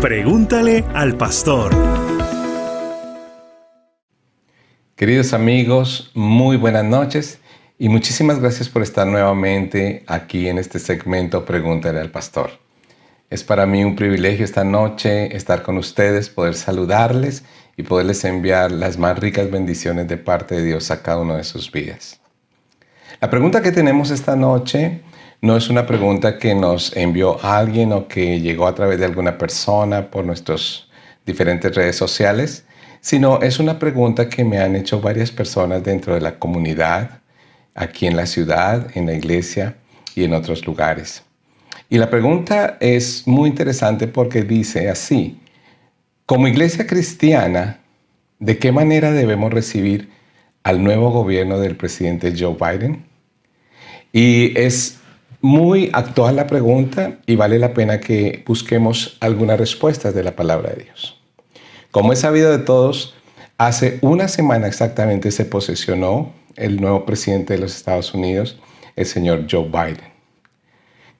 Pregúntale al pastor. Queridos amigos, muy buenas noches y muchísimas gracias por estar nuevamente aquí en este segmento Pregúntale al pastor. Es para mí un privilegio esta noche estar con ustedes, poder saludarles y poderles enviar las más ricas bendiciones de parte de Dios a cada uno de sus vidas. La pregunta que tenemos esta noche no es una pregunta que nos envió alguien o que llegó a través de alguna persona por nuestras diferentes redes sociales, sino es una pregunta que me han hecho varias personas dentro de la comunidad, aquí en la ciudad, en la iglesia y en otros lugares. Y la pregunta es muy interesante porque dice así, como iglesia cristiana, ¿de qué manera debemos recibir al nuevo gobierno del presidente Joe Biden? Y es muy actual la pregunta y vale la pena que busquemos algunas respuestas de la palabra de Dios. Como es sabido de todos, hace una semana exactamente se posesionó el nuevo presidente de los Estados Unidos, el señor Joe Biden.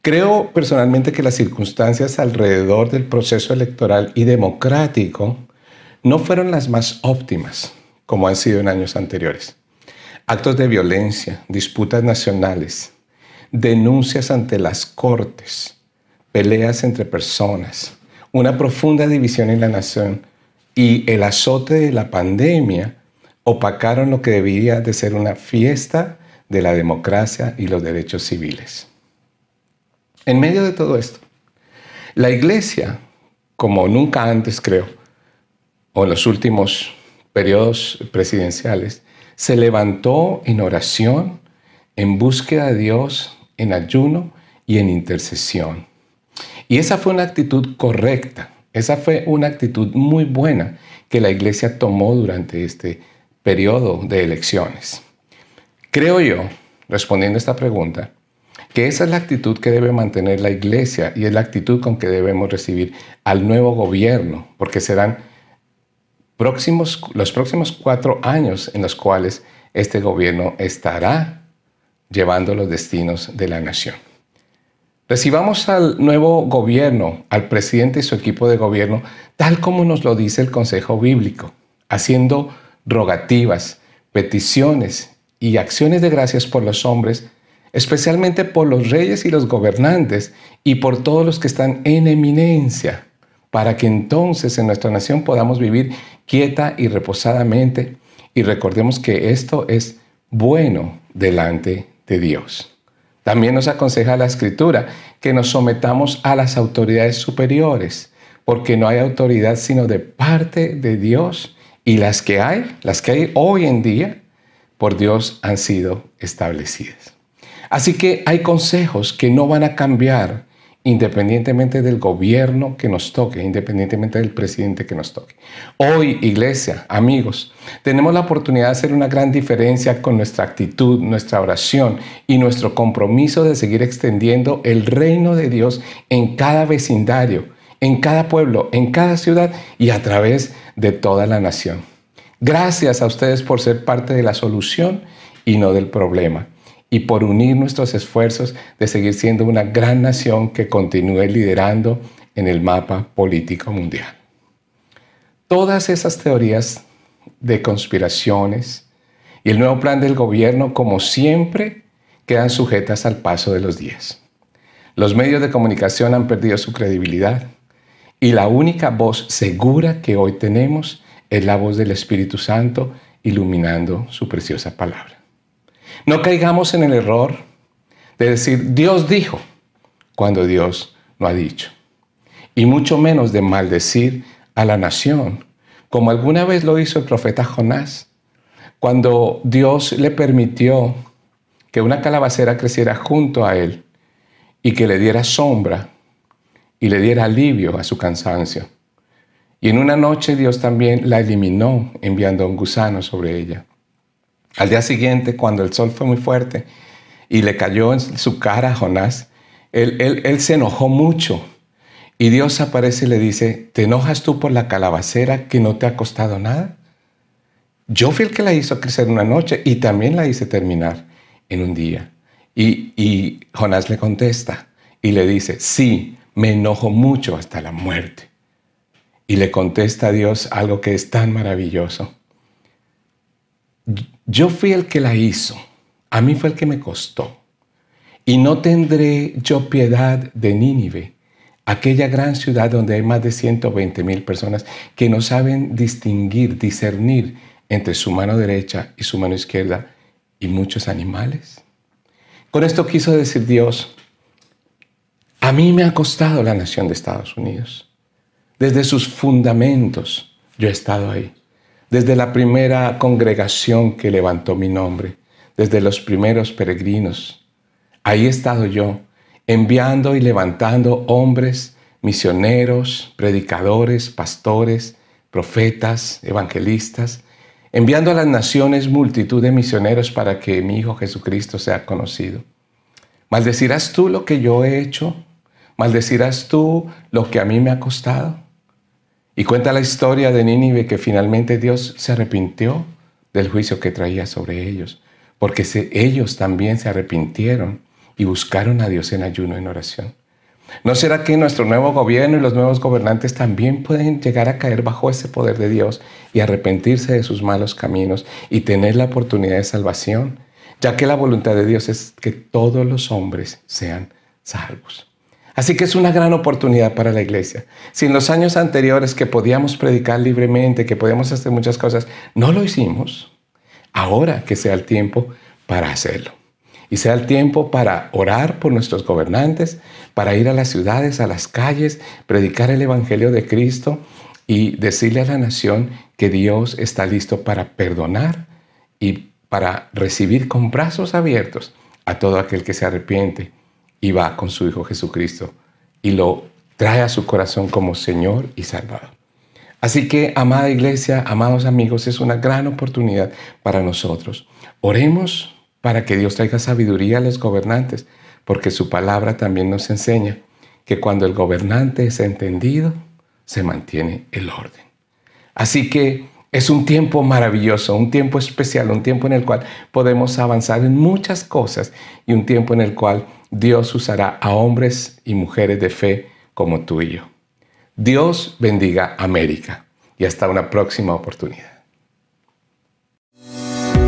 Creo personalmente que las circunstancias alrededor del proceso electoral y democrático no fueron las más óptimas como han sido en años anteriores. Actos de violencia, disputas nacionales, denuncias ante las cortes, peleas entre personas, una profunda división en la nación y el azote de la pandemia opacaron lo que debía de ser una fiesta de la democracia y los derechos civiles. En medio de todo esto, la iglesia, como nunca antes creo, o en los últimos periodos presidenciales, se levantó en oración, en búsqueda de Dios, en ayuno y en intercesión. Y esa fue una actitud correcta, esa fue una actitud muy buena que la iglesia tomó durante este periodo de elecciones. Creo yo, respondiendo a esta pregunta, que esa es la actitud que debe mantener la iglesia y es la actitud con que debemos recibir al nuevo gobierno, porque serán próximos, los próximos cuatro años en los cuales este gobierno estará llevando los destinos de la nación. Recibamos al nuevo gobierno, al presidente y su equipo de gobierno, tal como nos lo dice el Consejo Bíblico, haciendo rogativas, peticiones y acciones de gracias por los hombres, especialmente por los reyes y los gobernantes y por todos los que están en eminencia, para que entonces en nuestra nación podamos vivir quieta y reposadamente y recordemos que esto es bueno delante Dios. También nos aconseja la Escritura que nos sometamos a las autoridades superiores, porque no hay autoridad sino de parte de Dios y las que hay, las que hay hoy en día, por Dios han sido establecidas. Así que hay consejos que no van a cambiar independientemente del gobierno que nos toque, independientemente del presidente que nos toque. Hoy, iglesia, amigos, tenemos la oportunidad de hacer una gran diferencia con nuestra actitud, nuestra oración y nuestro compromiso de seguir extendiendo el reino de Dios en cada vecindario, en cada pueblo, en cada ciudad y a través de toda la nación. Gracias a ustedes por ser parte de la solución y no del problema y por unir nuestros esfuerzos de seguir siendo una gran nación que continúe liderando en el mapa político mundial. Todas esas teorías de conspiraciones y el nuevo plan del gobierno, como siempre, quedan sujetas al paso de los días. Los medios de comunicación han perdido su credibilidad y la única voz segura que hoy tenemos es la voz del Espíritu Santo iluminando su preciosa palabra. No caigamos en el error de decir Dios dijo cuando Dios no ha dicho. Y mucho menos de maldecir a la nación, como alguna vez lo hizo el profeta Jonás, cuando Dios le permitió que una calabacera creciera junto a él y que le diera sombra y le diera alivio a su cansancio. Y en una noche Dios también la eliminó enviando un gusano sobre ella. Al día siguiente, cuando el sol fue muy fuerte y le cayó en su cara a Jonás, él, se enojó mucho. Y Dios aparece y le dice, ¿te enojas tú por la calabacera que no te ha costado nada? Yo fui el que la hizo crecer una noche y también la hice terminar en un día. Y, y Jonás le contesta y le dice, sí, me enojo mucho hasta la muerte. y le contesta a Dios algo que es tan maravilloso. Yo fui el que la hizo, a mí fue el que me costó. Y no tendré yo piedad de Nínive, aquella gran ciudad donde hay más de 120 mil personas que no saben distinguir, discernir entre su mano derecha y su mano izquierda y muchos animales. Con esto quiso decir Dios, a mí me ha costado la nación de Estados Unidos. Desde sus fundamentos yo he estado ahí. Desde la primera congregación que levantó mi nombre, desde los primeros peregrinos. Ahí he estado yo, enviando y levantando hombres, misioneros, predicadores, pastores, profetas, evangelistas, enviando a las naciones multitud de misioneros para que mi Hijo Jesucristo sea conocido. ¿Maldecirás tú lo que yo he hecho? ¿Maldecirás tú lo que a mí me ha costado? Y cuenta la historia de Nínive que finalmente Dios se arrepintió del juicio que traía sobre ellos, porque ellos también se arrepintieron y buscaron a Dios en ayuno, en oración. ¿No será que nuestro nuevo gobierno y los nuevos gobernantes también pueden llegar a caer bajo ese poder de Dios y arrepentirse de sus malos caminos y tener la oportunidad de salvación? Ya que la voluntad de Dios es que todos los hombres sean salvos. Así que es una gran oportunidad para la iglesia. Si en los años anteriores que podíamos predicar libremente, que podíamos hacer muchas cosas, no lo hicimos, ahora que sea el tiempo para hacerlo. Y sea el tiempo para orar por nuestros gobernantes, para ir a las ciudades, a las calles, predicar el Evangelio de Cristo y decirle a la nación que Dios está listo para perdonar y para recibir con brazos abiertos a todo aquel que se arrepiente y va con su Hijo Jesucristo y lo trae a su corazón como Señor y Salvador. Así que, amada iglesia, amados amigos, es una gran oportunidad para nosotros. Oremos para que Dios traiga sabiduría a los gobernantes, porque su palabra también nos enseña que cuando el gobernante es entendido, se mantiene el orden. Así que es un tiempo maravilloso, un tiempo especial, un tiempo en el cual podemos avanzar en muchas cosas y un tiempo en el cual Dios usará a hombres y mujeres de fe como tú y yo. Dios bendiga América y hasta una próxima oportunidad.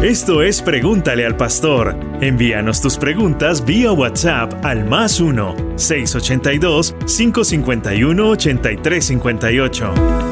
Esto es Pregúntale al Pastor. Envíanos tus preguntas vía WhatsApp al más 1-682-551-8358.